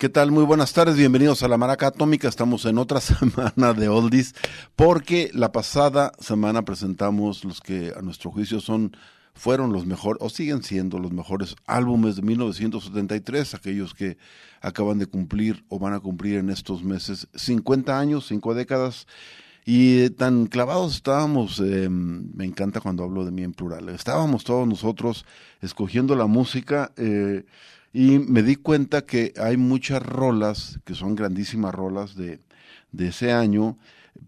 ¿Qué tal? Muy buenas tardes, bienvenidos a la Maraca Atómica. Estamos en otra semana de Oldies porque la pasada semana presentamos los que a nuestro juicio son fueron los mejores o siguen siendo los mejores álbumes de 1973, aquellos que acaban de cumplir o van a cumplir en estos meses 50 años, 5 décadas. Y tan clavados estábamos, eh, me encanta cuando hablo de mí en plural, estábamos todos nosotros escogiendo la música. Eh, y me di cuenta que hay muchas rolas, que son grandísimas rolas de, de ese año,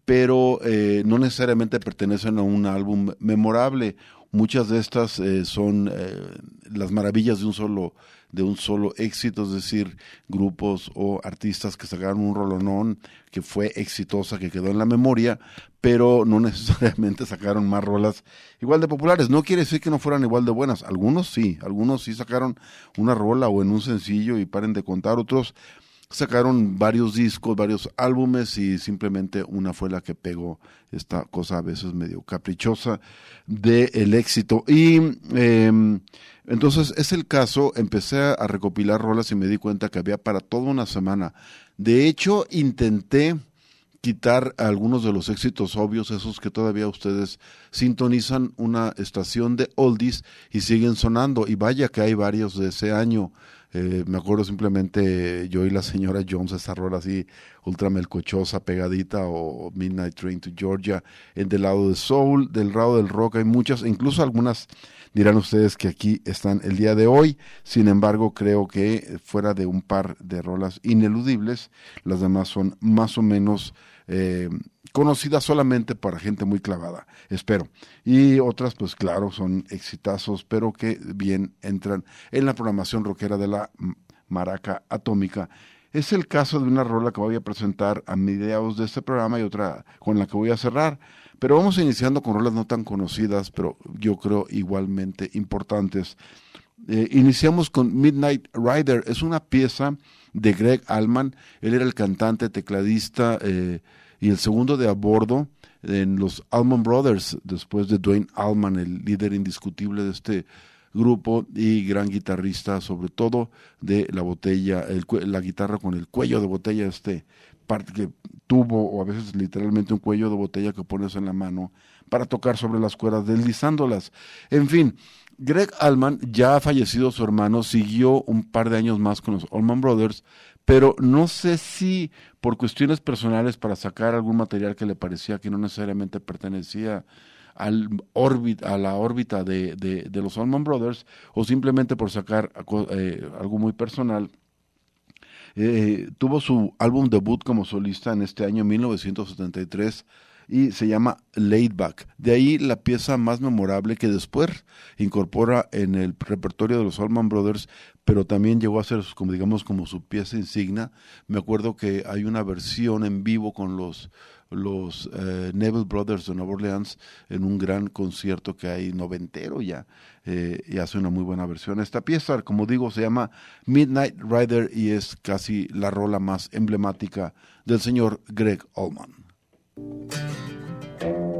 pero eh, no necesariamente pertenecen a un álbum memorable. Muchas de estas eh, son eh, las maravillas de un solo de un solo éxito, es decir, grupos o artistas que sacaron un rolonón que fue exitosa, que quedó en la memoria, pero no necesariamente sacaron más rolas igual de populares. No quiere decir que no fueran igual de buenas. Algunos sí, algunos sí sacaron una rola o en un sencillo y paren de contar, otros sacaron varios discos, varios álbumes y simplemente una fue la que pegó esta cosa a veces medio caprichosa del el éxito. Y eh, entonces es el caso, empecé a recopilar rolas y me di cuenta que había para toda una semana. De hecho, intenté quitar algunos de los éxitos obvios, esos que todavía ustedes sintonizan una estación de oldies y siguen sonando. Y vaya que hay varios de ese año. Eh, me acuerdo simplemente yo y la señora Jones, esa rola así ultra melcochosa, pegadita, o Midnight Train to Georgia, en del lado de soul, del lado del rock, hay muchas, incluso algunas dirán ustedes que aquí están el día de hoy, sin embargo creo que fuera de un par de rolas ineludibles, las demás son más o menos eh, conocidas solamente para gente muy clavada, espero. Y otras, pues claro, son exitazos, pero que bien entran en la programación rockera de la maraca atómica. Es el caso de una rola que voy a presentar a mediados de este programa y otra con la que voy a cerrar. Pero vamos iniciando con rolas no tan conocidas, pero yo creo igualmente importantes. Eh, iniciamos con Midnight Rider. Es una pieza de Greg Allman. Él era el cantante, tecladista eh, y el segundo de a bordo en los Allman Brothers, después de Dwayne Allman, el líder indiscutible de este grupo y gran guitarrista, sobre todo de la botella, el, la guitarra con el cuello de botella, este parte que tuvo, o a veces literalmente un cuello de botella que pones en la mano para tocar sobre las cuerdas, deslizándolas. En fin, Greg Allman, ya fallecido su hermano, siguió un par de años más con los Allman Brothers, pero no sé si por cuestiones personales para sacar algún material que le parecía que no necesariamente pertenecía al a la órbita de, de, los Allman Brothers o simplemente por sacar eh, algo muy personal. Eh, tuvo su álbum debut como solista en este año 1973 y se llama Laid Back. De ahí la pieza más memorable que después incorpora en el repertorio de los Allman Brothers, pero también llegó a ser como digamos como su pieza insignia. Me acuerdo que hay una versión en vivo con los los eh, Neville Brothers de Nueva Orleans en un gran concierto que hay noventero ya eh, y hace una muy buena versión. Esta pieza, como digo, se llama Midnight Rider y es casi la rola más emblemática del señor Greg Allman. thank you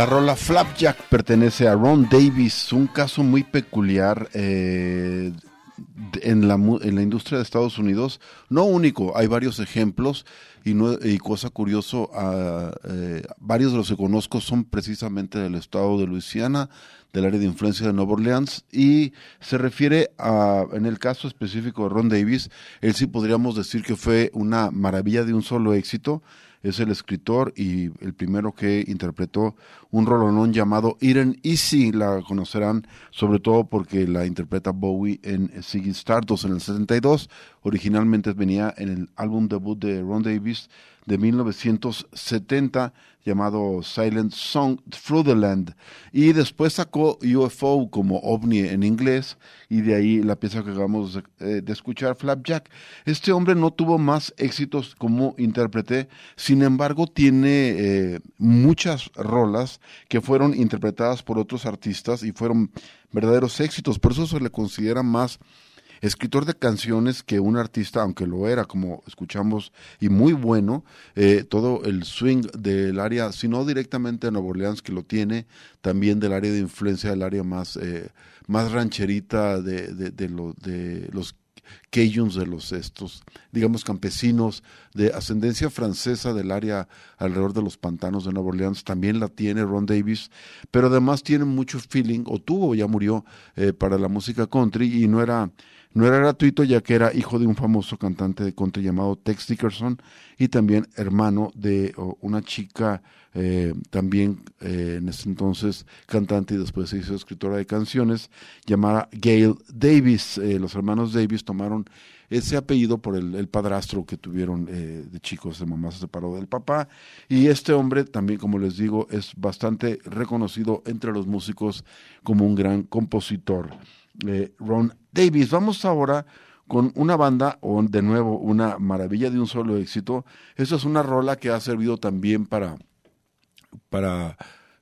La rola Flapjack pertenece a Ron Davis, un caso muy peculiar eh, en, la, en la industria de Estados Unidos. No único, hay varios ejemplos y, no, y cosa curioso, ah, eh, varios de los que conozco son precisamente del estado de Luisiana, del área de influencia de Nueva Orleans y se refiere a, en el caso específico de Ron Davis, él sí podríamos decir que fue una maravilla de un solo éxito es el escritor y el primero que interpretó un rolonón llamado Eden Easy, la conocerán sobre todo porque la interpreta Bowie en Ziggy Stardust en el 72, originalmente venía en el álbum debut de Ron Davis de 1970 llamado Silent Song Through the Land y después sacó UFO como OVNI en inglés y de ahí la pieza que acabamos de, eh, de escuchar Flapjack. Este hombre no tuvo más éxitos como intérprete, sin embargo tiene eh, muchas rolas que fueron interpretadas por otros artistas y fueron verdaderos éxitos, por eso se le considera más escritor de canciones que un artista, aunque lo era, como escuchamos, y muy bueno, eh, todo el swing del área, si no directamente de Nueva Orleans, que lo tiene, también del área de influencia, del área más, eh, más rancherita de, de los Cajuns, de los estos, digamos, campesinos de ascendencia francesa del área alrededor de los pantanos de Nueva Orleans, también la tiene Ron Davis, pero además tiene mucho feeling, o tuvo, ya murió, eh, para la música country, y no era No era gratuito ya que era hijo de un famoso cantante de country llamado Tex Dickerson y también hermano de una chica eh, también eh, en ese entonces cantante y después se hizo escritora de canciones llamada Gail Davis. Eh, los hermanos Davis tomaron ese apellido por el, el padrastro que tuvieron eh, de chicos, de mamá se separó del papá. Y este hombre también, como les digo, es bastante reconocido entre los músicos como un gran compositor. Ron Davis. Vamos ahora con una banda, o de nuevo, una maravilla de un solo éxito. Esa es una rola que ha servido también para, para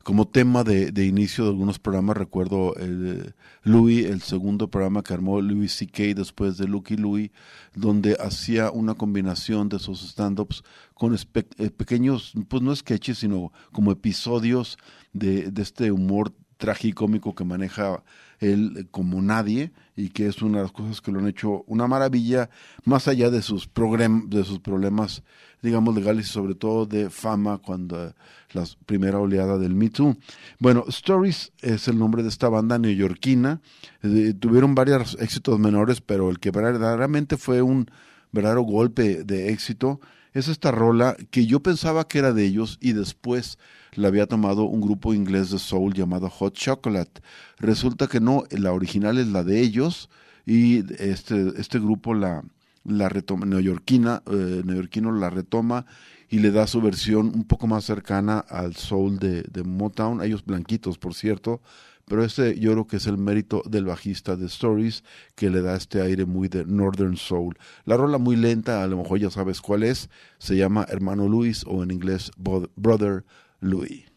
como tema de, inicio de algunos programas. Recuerdo el, Louis, el segundo programa que armó Louis C.K. después de Lucky Louis, donde hacía una combinación de sus stand-ups con eh, pequeños, pues no sketches, sino como episodios de, de este humor tragicómico que maneja él como nadie y que es una de las cosas que lo han hecho una maravilla más allá de sus de sus problemas digamos legales y sobre todo de fama cuando la primera oleada del Me Too. Bueno, Stories es el nombre de esta banda neoyorquina. Eh, tuvieron varios éxitos menores, pero el que verdaderamente fue un verdadero golpe de éxito es esta rola que yo pensaba que era de ellos y después la había tomado un grupo inglés de soul llamado Hot Chocolate. Resulta que no, la original es la de ellos y este, este grupo la, la retoma, neoyorquina, eh, neoyorquino la retoma y le da su versión un poco más cercana al soul de, de Motown, ellos blanquitos por cierto, pero este yo creo que es el mérito del bajista de Stories que le da este aire muy de Northern Soul. La rola muy lenta, a lo mejor ya sabes cuál es, se llama Hermano Luis o en inglés Brother Louis.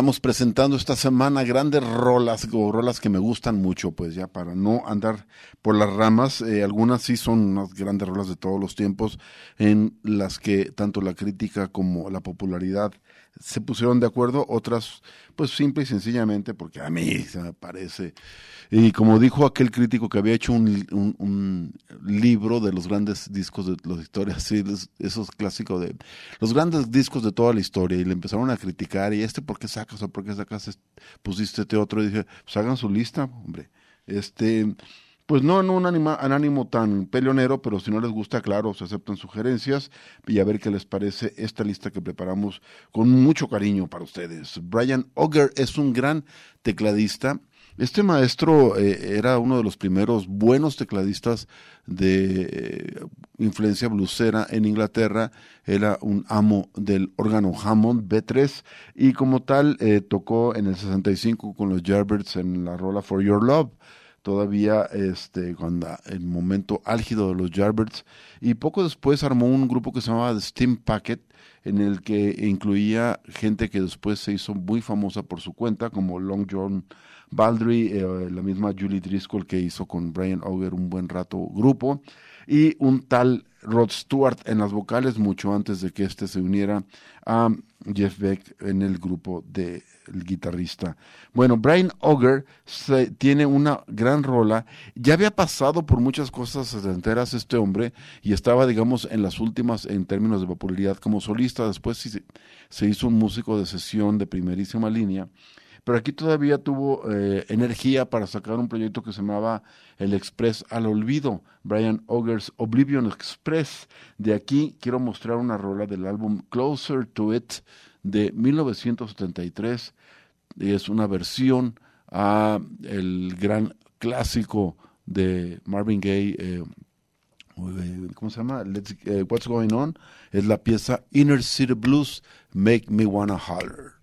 Estamos presentando esta semana grandes rolas, o rolas que me gustan mucho, pues ya para no andar por las ramas, eh, algunas sí son unas grandes rolas de todos los tiempos, en las que tanto la crítica como la popularidad se pusieron de acuerdo, otras pues simple y sencillamente porque a mí se me parece. Y como dijo aquel crítico que había hecho un, libro de los grandes discos de las historias, sí, esos clásicos de los grandes discos de toda la historia, y le empezaron a criticar, y este por qué sacas o por qué sacas, pusiste este otro, y dije, pues hagan su lista, hombre. Este, pues no en un anima- ánimo tan peleonero, pero si no les gusta, claro, se aceptan sugerencias y a ver qué les parece esta lista que preparamos con mucho cariño para ustedes. Brian Auger es un gran tecladista. Este maestro eh, era uno de los primeros buenos tecladistas de eh, influencia blusera en Inglaterra. Era un amo del órgano Hammond B3 y como tal eh, tocó en el 65 con los Yardbirds en la rola For Your Love todavía este cuando el momento álgido de los Yardbirds. Y poco después armó un grupo que se llamaba The Steam Packet en el que incluía gente que después se hizo muy famosa por su cuenta como Long John Baldry, eh, la misma Julie Driscoll que hizo con Brian Auger un buen rato grupo y un tal Rod Stewart en las vocales mucho antes de que este se uniera a Jeff Beck en el grupo del guitarrista. Bueno, Brian Auger se- tiene una gran rola. Ya había pasado por muchas cosas enteras este hombre y estaba, digamos, en las últimas en términos de popularidad como solista. Después se hizo un músico de sesión de primerísima línea. Pero aquí todavía tuvo eh, energía para sacar un proyecto que se llamaba El Express al Olvido, Brian Auger's Oblivion Express. De aquí quiero mostrar una rola del álbum Closer to It de 1973. Y es una versión a el gran clásico de Marvin Gaye, eh, ¿cómo se llama? Let's- eh, What's Going On. Es la pieza Inner City Blues, Make Me Wanna Holler.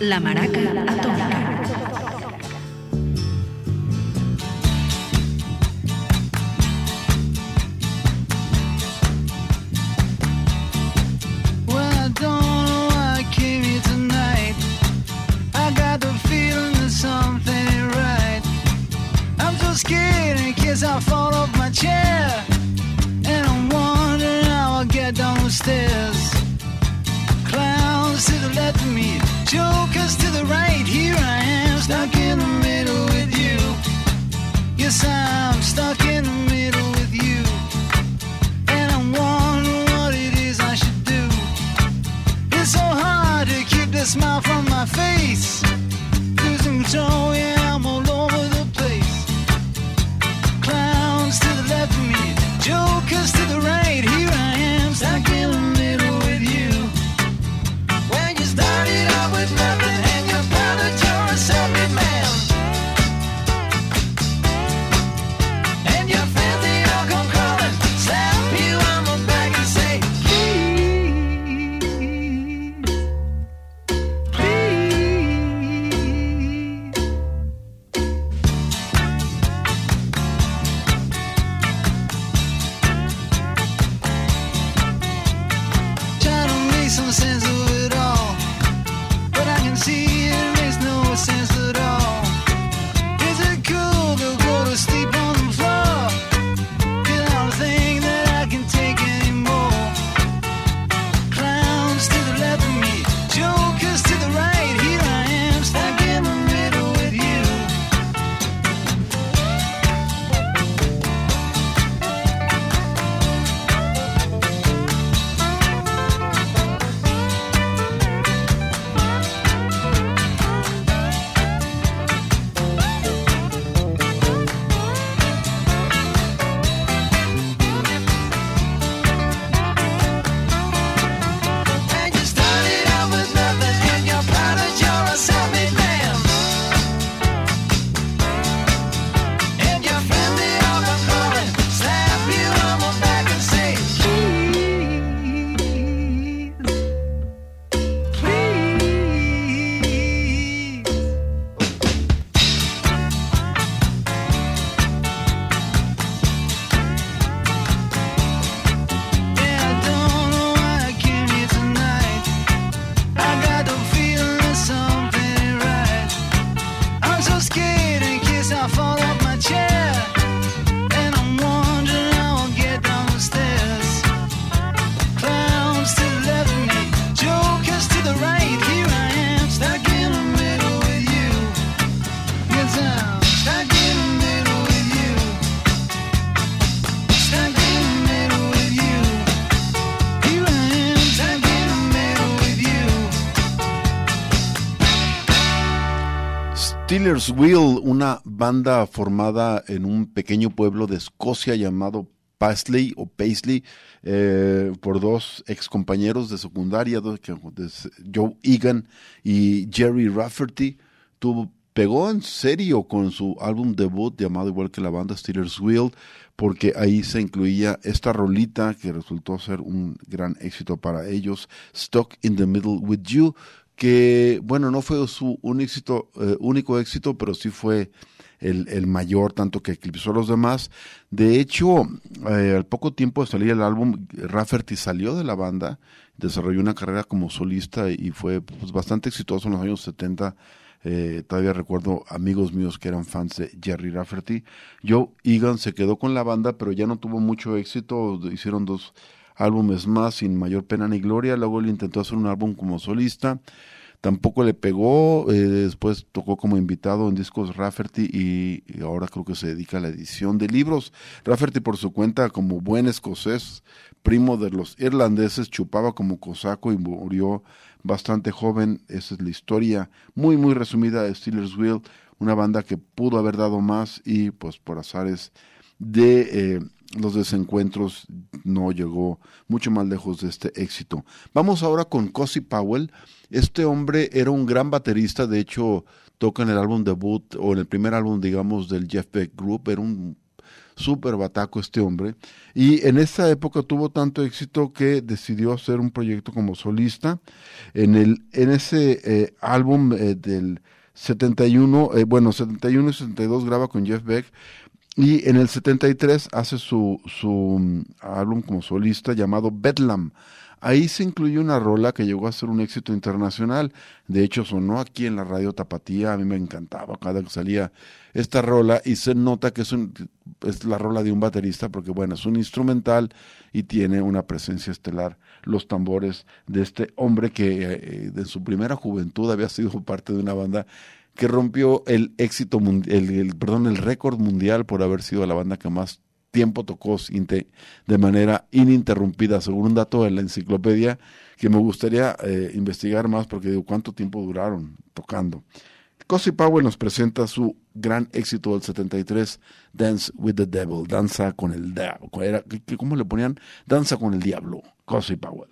La Maraca Atómica. Steelers Wheel, una banda formada en un pequeño pueblo de Escocia llamado Paisley o Paisley eh, por dos ex compañeros de secundaria, Joe Egan y Jerry Rafferty. Tuvo, pegó en serio con su álbum debut llamado igual que la banda Steelers Wheel, porque ahí se incluía esta rolita que resultó ser un gran éxito para ellos, Stuck in the Middle with You, que bueno, no fue su eh, único éxito, pero sí fue el, el mayor, tanto que eclipsó a los demás. De hecho, eh, al poco tiempo de salir el álbum, Rafferty salió de la banda, desarrolló una carrera como solista y fue pues, bastante exitoso en los años 70. Eh, todavía recuerdo amigos míos que eran fans de Jerry Rafferty. Joe Egan se quedó con la banda, pero ya no tuvo mucho éxito. Hicieron dos álbumes más sin mayor pena ni gloria. Luego él intentó hacer un álbum como solista. Tampoco le pegó. eh, después tocó como invitado en discos Rafferty y, ahora creo que se dedica a la edición de libros. Rafferty por su cuenta, como buen escocés, primo de los irlandeses, chupaba como cosaco y murió bastante joven. Esa es la historia muy, muy resumida de Steelers Wheel, una banda que pudo haber dado más y pues por azares de eh, los desencuentros no llegó mucho más lejos de este éxito. Vamos ahora con Cosi Powell. Este hombre era un gran baterista, de hecho toca en el álbum debut o en el primer álbum, digamos, del Jeff Beck Group, era un súper bataco este hombre. Y en esa época tuvo tanto éxito que decidió hacer un proyecto como solista. En, el, en ese eh, álbum eh, del 71, eh, bueno, 71 y 72 graba con Jeff Beck. Y en el 73 hace su, su mm, álbum como solista llamado Bedlam. Ahí se incluyó una rola que llegó a ser un éxito internacional. De hecho, sonó aquí en la radio Tapatía. A mí me encantaba cada que salía esta rola y se nota que es, un- es la rola de un baterista porque, bueno, es un instrumental y tiene una presencia estelar. Los tambores de este hombre que eh, de su primera juventud había sido parte de una banda que rompió el éxito, el, el- perdón, el récord mundial por haber sido la banda que más tiempo tocó de manera ininterrumpida, según un dato de la enciclopedia que me gustaría eh, investigar más porque digo, ¿cuánto tiempo duraron tocando? Cosi Powell nos presenta su gran éxito del 73, Dance with the Devil, Danza con el Diablo. Era- ¿qué- qué- ¿Cómo le ponían? Danza con el Diablo, Cosi Powell.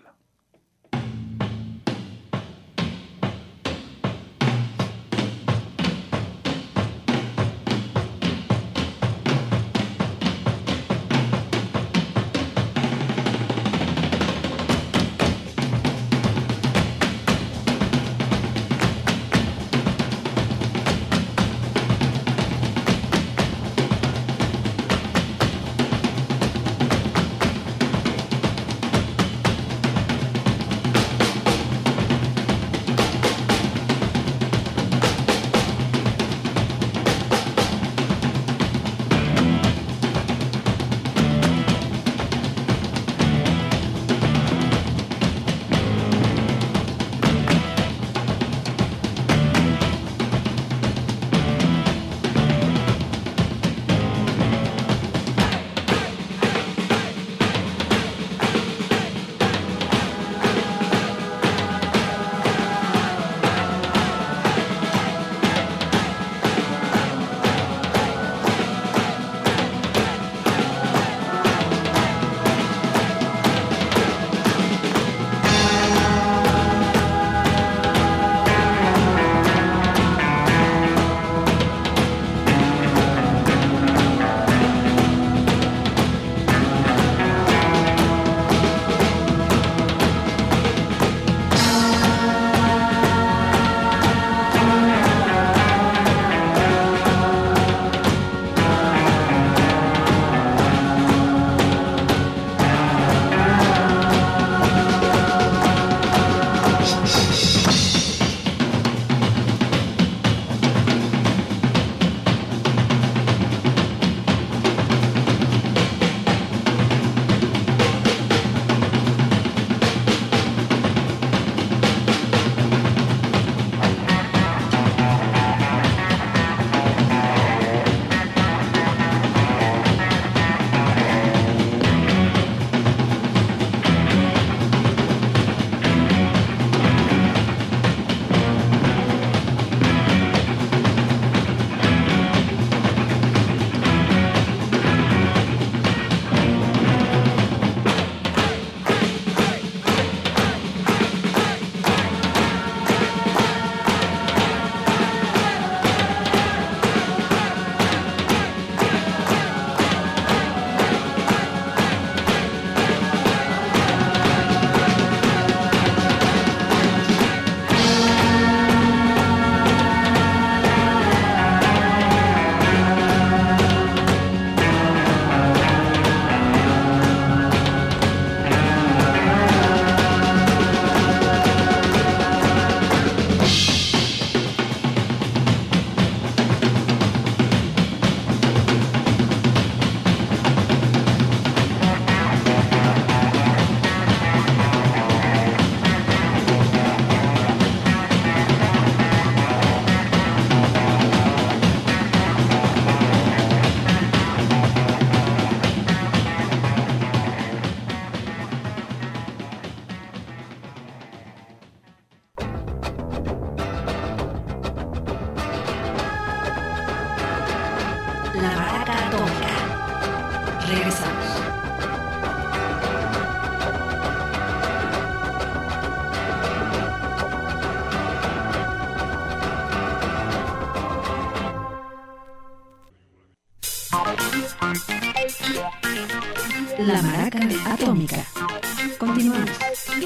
Thank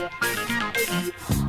you.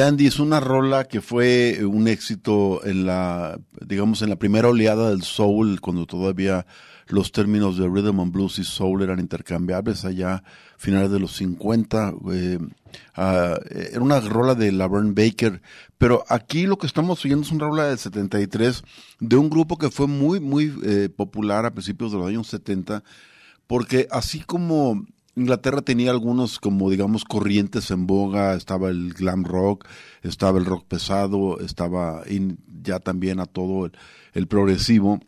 Dandy es una rola que fue eh, un éxito en la, digamos, en la primera oleada del soul, cuando todavía los términos de rhythm and blues y soul eran intercambiables allá finales de los 50. eh, ah, era una rola de Laverne Baker, pero aquí lo que estamos oyendo es una rola del 73 de un grupo que fue muy, muy eh, popular a principios de los años 70, porque así como Inglaterra tenía algunos como digamos corrientes en boga, estaba el glam rock, estaba el rock pesado, estaba ya también a todo el, progresivo.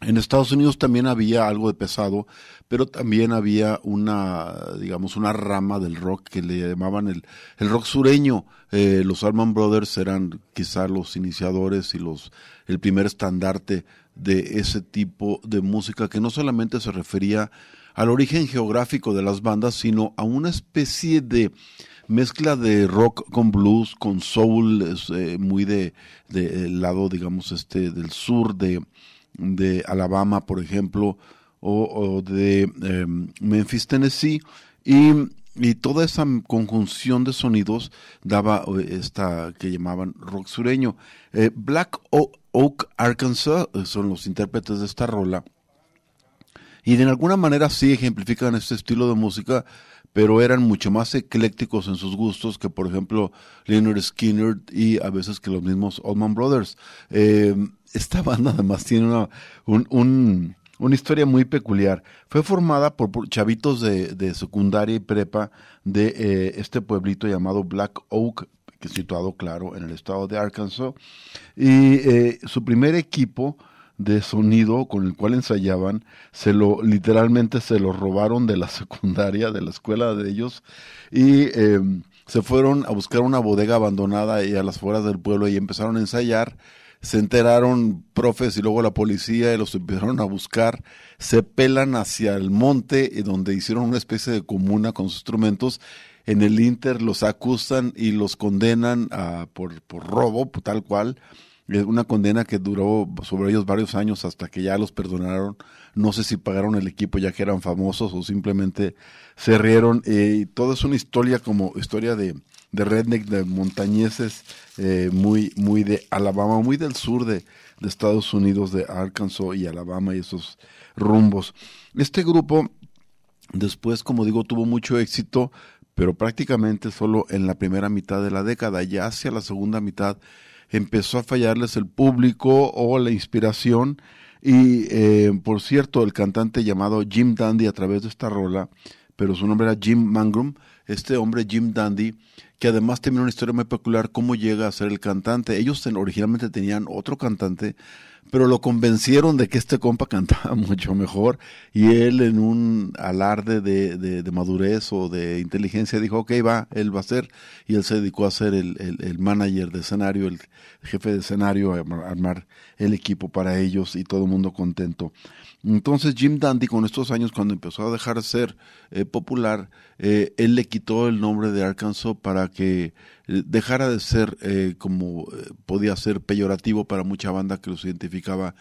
En Estados Unidos también había algo de pesado, pero también había una, digamos, una rama del rock que le llamaban el, el rock sureño. Eh, los Allman Brothers eran quizá los iniciadores y los, el primer estandarte de ese tipo de música que no solamente se refería al origen geográfico de las bandas, sino a una especie de mezcla de rock con blues, con soul, eh, muy de, de el lado, digamos, este, del sur de, de Alabama, por ejemplo, o, de eh, Memphis, Tennessee, y, y toda esa conjunción de sonidos daba eh, esta que llamaban rock sureño. Eh, Black Oak, Arkansas, eh, son los intérpretes de esta rola, y de alguna manera sí ejemplifican este estilo de música, pero eran mucho más eclécticos en sus gustos que, por ejemplo, Leonard Skinner y a veces que los mismos Allman Brothers. Eh, esta banda además tiene una, un, un- una historia muy peculiar. Fue formada por, chavitos de, de secundaria y prepa de eh, este pueblito llamado Black Oak, que es situado, claro, en el estado de Arkansas. Y eh, su primer equipo de sonido con el cual ensayaban, se lo literalmente se lo robaron de la secundaria, de la escuela de ellos, y eh, se fueron a buscar una bodega abandonada y a las afueras del pueblo y empezaron a ensayar se enteraron profes y luego la policía y los empezaron a buscar, se pelan hacia el monte y donde hicieron una especie de comuna con sus instrumentos. En el Inter los acusan y los condenan a, por, por robo, tal cual. Una condena que duró sobre ellos varios años hasta que ya los perdonaron. No sé si pagaron el equipo ya que eran famosos o simplemente se rieron. Eh, y todo es una historia como historia de, de redneck, de montañeses, eh, muy, muy de Alabama, muy del sur de, de Estados Unidos, de Arkansas y Alabama y esos rumbos. Este grupo, después, como digo, tuvo mucho éxito, pero prácticamente solo en la primera mitad de la década. Ya hacia la segunda mitad empezó a fallarles el público o la inspiración. Y eh, por cierto, el cantante llamado Jim Dandy a través de esta rola, pero su nombre era Jim Mangrum, este hombre Jim Dandy, que además tiene una historia muy peculiar, cómo llega a ser el cantante. Ellos originalmente tenían otro cantante, pero lo convencieron de que este compa cantaba mucho mejor y él en un alarde de, de- madurez o de inteligencia dijo, ok, va, él va a ser, y él se dedicó a ser el, el- el manager de escenario, el jefe de escenario, a armar el equipo para ellos y todo el mundo contento. Entonces Jim Dandy con estos años cuando empezó a dejar de ser eh, popular, eh, él le quitó el nombre de Arkansas para que eh, dejara de ser eh, como eh, podía ser peyorativo para mucha banda que los identificaba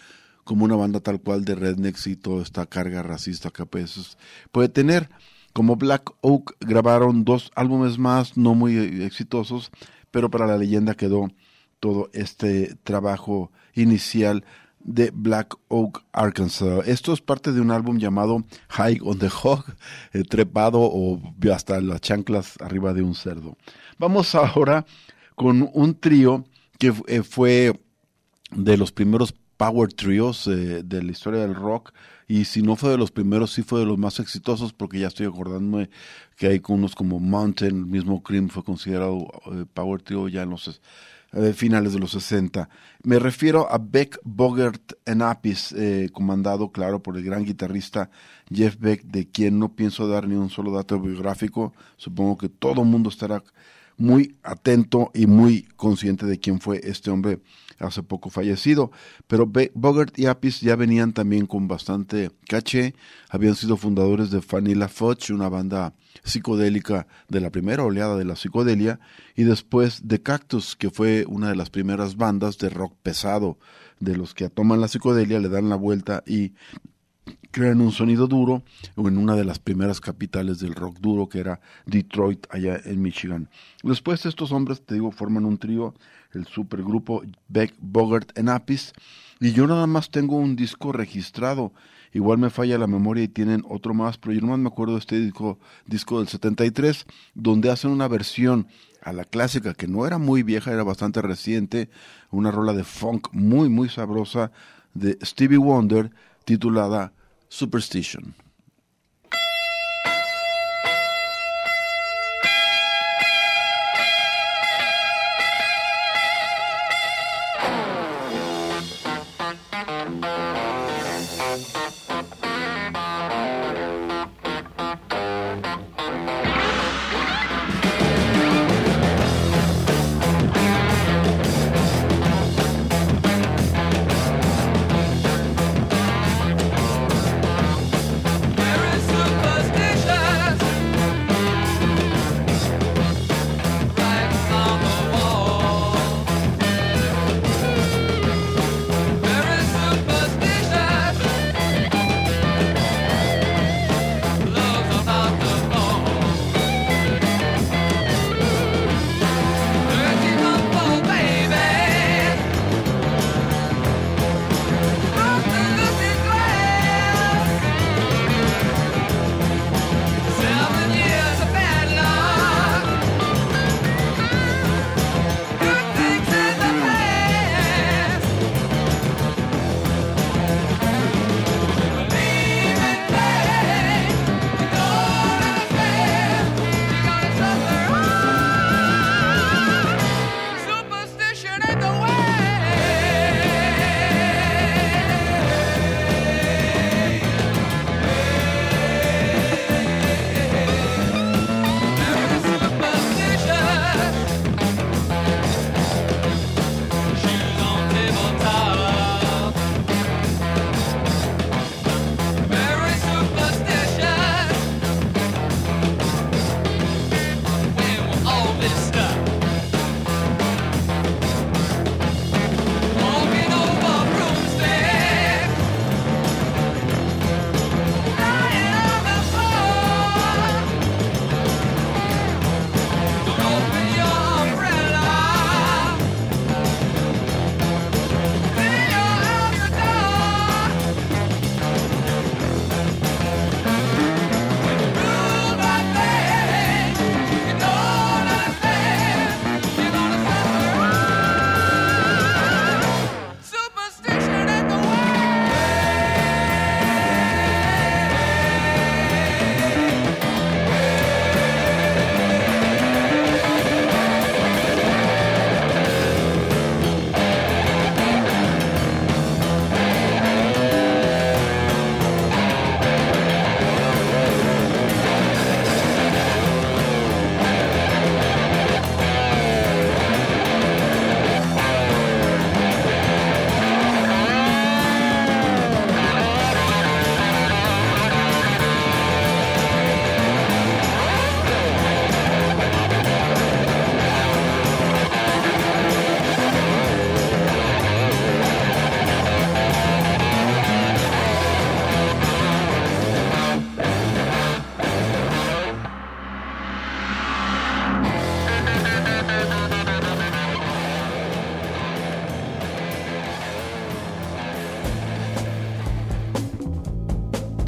como una banda tal cual de rednecks y toda esta carga racista que a veces puede tener. Como Black Oak grabaron dos álbumes más, no muy exitosos, pero para la leyenda quedó todo este trabajo inicial de Black Oak, Arkansas. Esto es parte de un álbum llamado High on the Hog, eh, trepado o hasta las chanclas arriba de un cerdo. Vamos ahora con un trío que eh, fue de los primeros power trios eh, de la historia del rock y si no fue de los primeros sí fue de los más exitosos porque ya estoy acordándome que hay unos como Mountain, el mismo Cream fue considerado power trio ya en los eh, finales de los 60. Me refiero a Beck Bogert en Apis, eh, comandado, claro, por el gran guitarrista Jeff Beck, de quien no pienso dar ni un solo dato biográfico. Supongo que todo el mundo estará muy atento y muy consciente de quién fue este hombre hace poco fallecido. Pero Bogart y Apis ya venían también con bastante caché. Habían sido fundadores de Vanilla Fudge, una banda psicodélica de la primera oleada de la psicodelia, y después de Cactus, que fue una de las primeras bandas de rock pesado, de los que toman la psicodelia, le dan la vuelta y crean un sonido duro en una de las primeras capitales del rock duro que era Detroit allá en Michigan. Después estos hombres, te digo, forman un trío, el supergrupo Beck Bogart and Apis, y yo nada más tengo un disco registrado. Igual me falla la memoria y tienen otro más, pero yo nomás me acuerdo de este disco, disco del 73, donde hacen una versión a la clásica que no era muy vieja, era bastante reciente, una rola de funk muy, muy sabrosa de Stevie Wonder titulada. Superstition.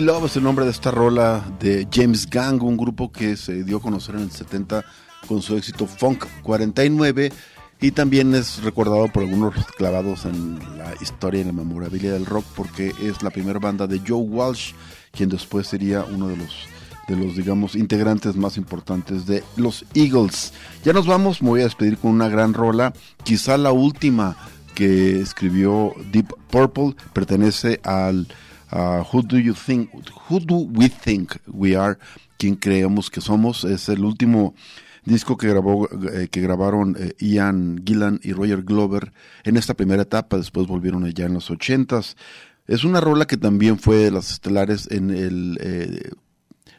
Love es el nombre de esta rola de James Gang, un grupo que se dio a conocer en el 70 con su éxito Funk 49 y también es recordado por algunos clavados en la historia y la memorabilia del rock porque es la primera banda de Joe Walsh, quien después sería uno de los de los digamos integrantes más importantes de los Eagles. Ya nos vamos, me voy a despedir con una gran rola, quizá la última que escribió Deep Purple pertenece al a Who Do You Think Who Do We Think We Are, quien creemos que somos, es el último disco que grabó eh, que grabaron eh, Ian Gillan y Roger Glover en esta primera etapa, después volvieron allá en los ochentas. Es una rola que también fue de las estelares en el eh,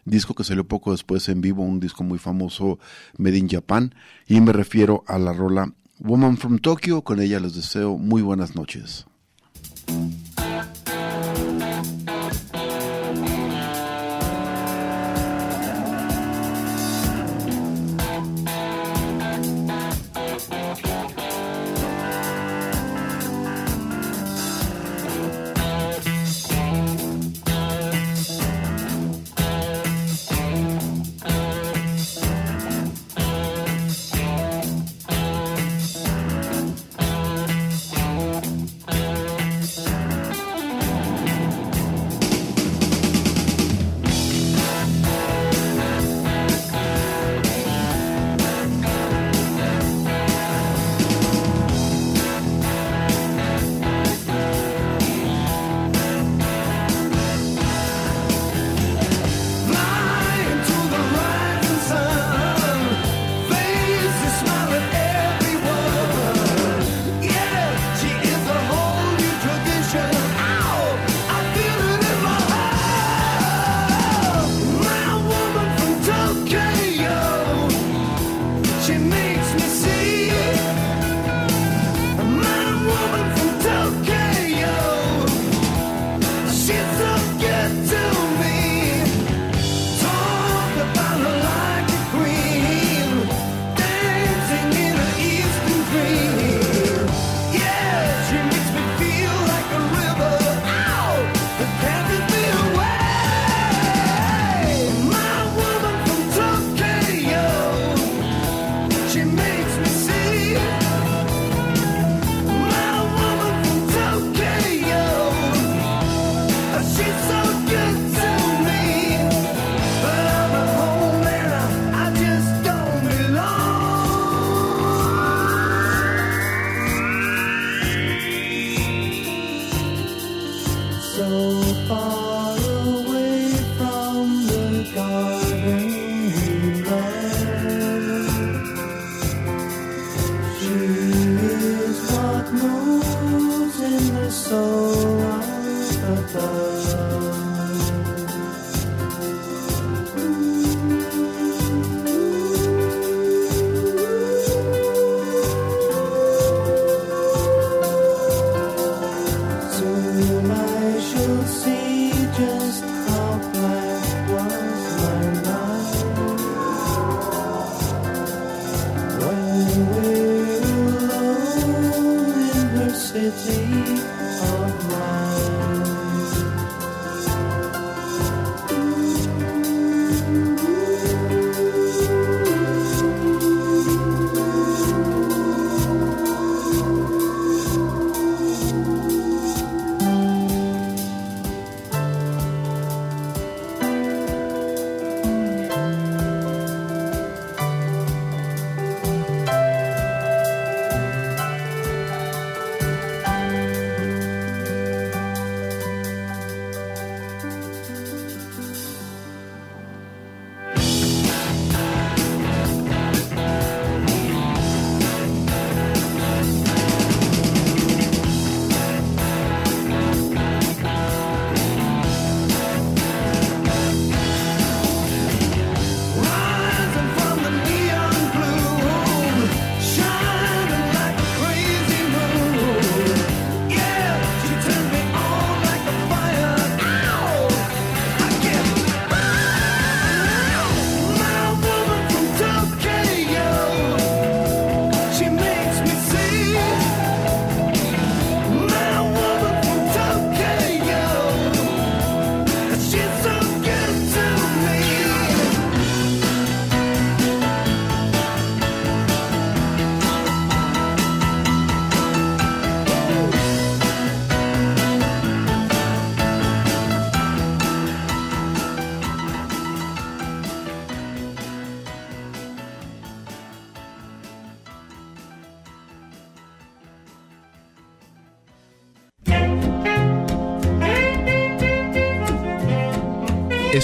disco que salió poco después en vivo, un disco muy famoso Made in Japan, y me refiero a la rola Woman from Tokyo, con ella les deseo muy buenas noches.